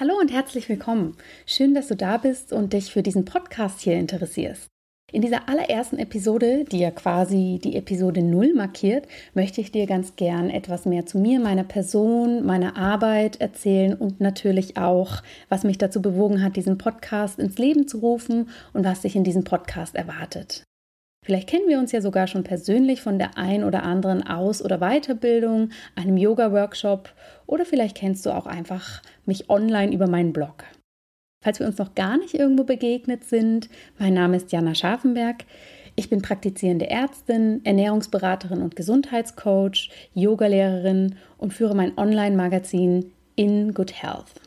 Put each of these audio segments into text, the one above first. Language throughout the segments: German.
Hallo und herzlich willkommen. Schön, dass du da bist und dich für diesen Podcast hier interessierst. In dieser allerersten Episode, die ja quasi die Episode 0 markiert, möchte ich dir ganz gern etwas mehr zu mir, meiner Person, meiner Arbeit erzählen und natürlich auch, was mich dazu bewogen hat, diesen Podcast ins Leben zu rufen und was sich in diesem Podcast erwartet. Vielleicht kennen wir uns ja sogar schon persönlich von der ein oder anderen Aus- oder Weiterbildung, einem Yoga-Workshop oder vielleicht kennst du auch einfach mich online über meinen Blog. Falls wir uns noch gar nicht irgendwo begegnet sind, mein Name ist Jana Scharfenberg. Ich bin praktizierende Ärztin, Ernährungsberaterin und Gesundheitscoach, Yogalehrerin und führe mein Online-Magazin In Good Health.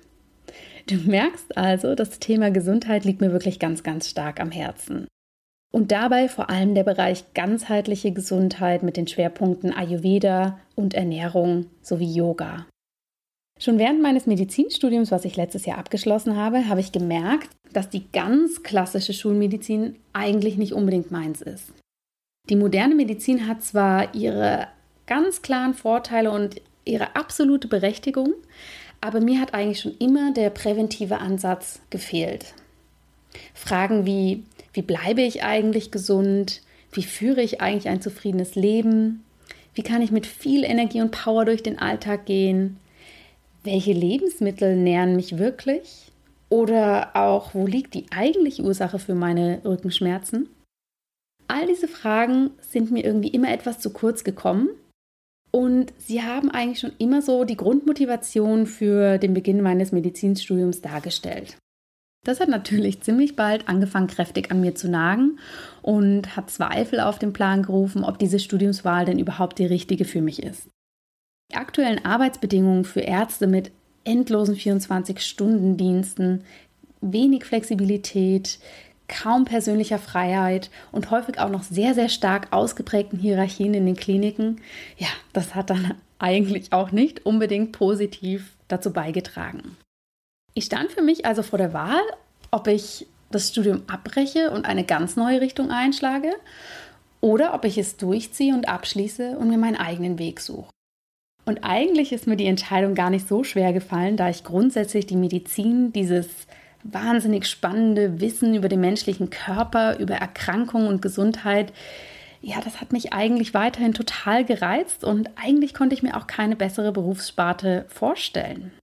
Du merkst also, das Thema Gesundheit liegt mir wirklich ganz, ganz stark am Herzen. Und dabei vor allem der Bereich ganzheitliche Gesundheit mit den Schwerpunkten Ayurveda und Ernährung sowie Yoga. Schon während meines Medizinstudiums, was ich letztes Jahr abgeschlossen habe, habe ich gemerkt, dass die ganz klassische Schulmedizin eigentlich nicht unbedingt meins ist. Die moderne Medizin hat zwar ihre ganz klaren Vorteile und ihre absolute Berechtigung, aber mir hat eigentlich schon immer der präventive Ansatz gefehlt. Fragen wie, wie bleibe ich eigentlich gesund? Wie führe ich eigentlich ein zufriedenes Leben? Wie kann ich mit viel Energie und Power durch den Alltag gehen? Welche Lebensmittel nähren mich wirklich? Oder auch, wo liegt die eigentliche Ursache für meine Rückenschmerzen? All diese Fragen sind mir irgendwie immer etwas zu kurz gekommen und sie haben eigentlich schon immer so die Grundmotivation für den Beginn meines Medizinstudiums dargestellt. Das hat natürlich ziemlich bald angefangen, kräftig an mir zu nagen und hat Zweifel auf den Plan gerufen, ob diese Studiumswahl denn überhaupt die richtige für mich ist. Die aktuellen Arbeitsbedingungen für Ärzte mit endlosen 24-Stunden-Diensten, wenig Flexibilität, kaum persönlicher Freiheit und häufig auch noch sehr, sehr stark ausgeprägten Hierarchien in den Kliniken, ja, das hat dann eigentlich auch nicht unbedingt positiv dazu beigetragen. Ich stand für mich also vor der Wahl, ob ich das Studium abbreche und eine ganz neue Richtung einschlage oder ob ich es durchziehe und abschließe und mir meinen eigenen Weg suche. Und eigentlich ist mir die Entscheidung gar nicht so schwer gefallen, da ich grundsätzlich die Medizin, dieses wahnsinnig spannende Wissen über den menschlichen Körper, über Erkrankungen und Gesundheit, ja, das hat mich eigentlich weiterhin total gereizt und eigentlich konnte ich mir auch keine bessere Berufssparte vorstellen.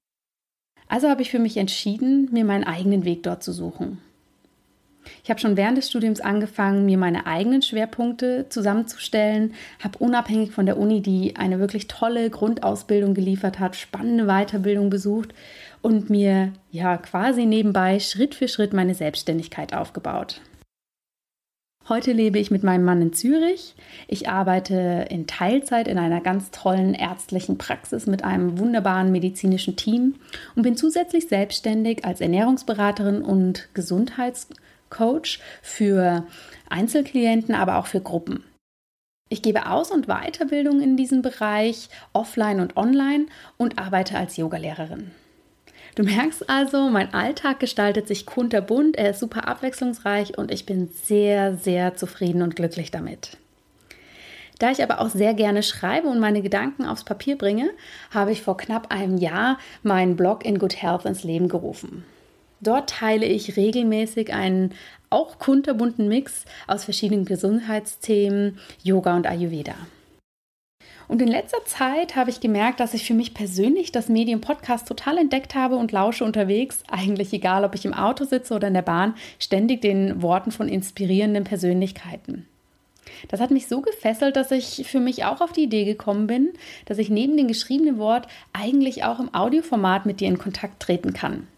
Also habe ich für mich entschieden, mir meinen eigenen Weg dort zu suchen. Ich habe schon während des Studiums angefangen, mir meine eigenen Schwerpunkte zusammenzustellen, habe unabhängig von der Uni, die eine wirklich tolle Grundausbildung geliefert hat, spannende Weiterbildung besucht und mir ja quasi nebenbei Schritt für Schritt meine Selbstständigkeit aufgebaut. Heute lebe ich mit meinem Mann in Zürich. Ich arbeite in Teilzeit in einer ganz tollen ärztlichen Praxis mit einem wunderbaren medizinischen Team und bin zusätzlich selbstständig als Ernährungsberaterin und Gesundheitscoach für Einzelklienten, aber auch für Gruppen. Ich gebe Aus- und Weiterbildung in diesem Bereich, offline und online, und arbeite als Yogalehrerin. Du merkst also, mein Alltag gestaltet sich kunterbunt, er ist super abwechslungsreich und ich bin sehr, sehr zufrieden und glücklich damit. Da ich aber auch sehr gerne schreibe und meine Gedanken aufs Papier bringe, habe ich vor knapp einem Jahr meinen Blog in Good Health ins Leben gerufen. Dort teile ich regelmäßig einen auch kunterbunten Mix aus verschiedenen Gesundheitsthemen, Yoga und Ayurveda. Und in letzter Zeit habe ich gemerkt, dass ich für mich persönlich das Medium Podcast total entdeckt habe und lausche unterwegs, eigentlich egal, ob ich im Auto sitze oder in der Bahn, ständig den Worten von inspirierenden Persönlichkeiten. Das hat mich so gefesselt, dass ich für mich auch auf die Idee gekommen bin, dass ich neben dem geschriebenen Wort eigentlich auch im Audioformat mit dir in Kontakt treten kann.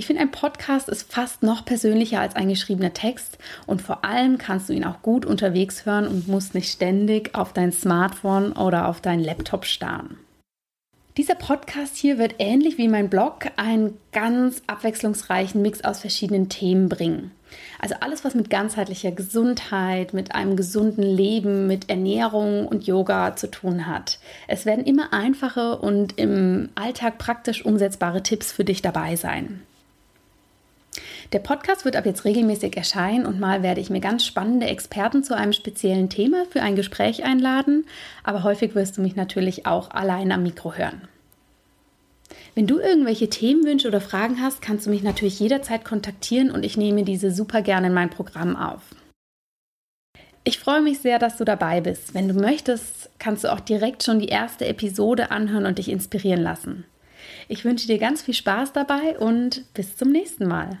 Ich finde, ein Podcast ist fast noch persönlicher als ein geschriebener Text und vor allem kannst du ihn auch gut unterwegs hören und musst nicht ständig auf dein Smartphone oder auf deinen Laptop starren. Dieser Podcast hier wird ähnlich wie mein Blog einen ganz abwechslungsreichen Mix aus verschiedenen Themen bringen. Also alles, was mit ganzheitlicher Gesundheit, mit einem gesunden Leben, mit Ernährung und Yoga zu tun hat. Es werden immer einfache und im Alltag praktisch umsetzbare Tipps für dich dabei sein. Der Podcast wird ab jetzt regelmäßig erscheinen und mal werde ich mir ganz spannende Experten zu einem speziellen Thema für ein Gespräch einladen, aber häufig wirst du mich natürlich auch allein am Mikro hören. Wenn du irgendwelche Themenwünsche oder Fragen hast, kannst du mich natürlich jederzeit kontaktieren und ich nehme diese super gerne in mein Programm auf. Ich freue mich sehr, dass du dabei bist. Wenn du möchtest, kannst du auch direkt schon die erste Episode anhören und dich inspirieren lassen. Ich wünsche dir ganz viel Spaß dabei und bis zum nächsten Mal.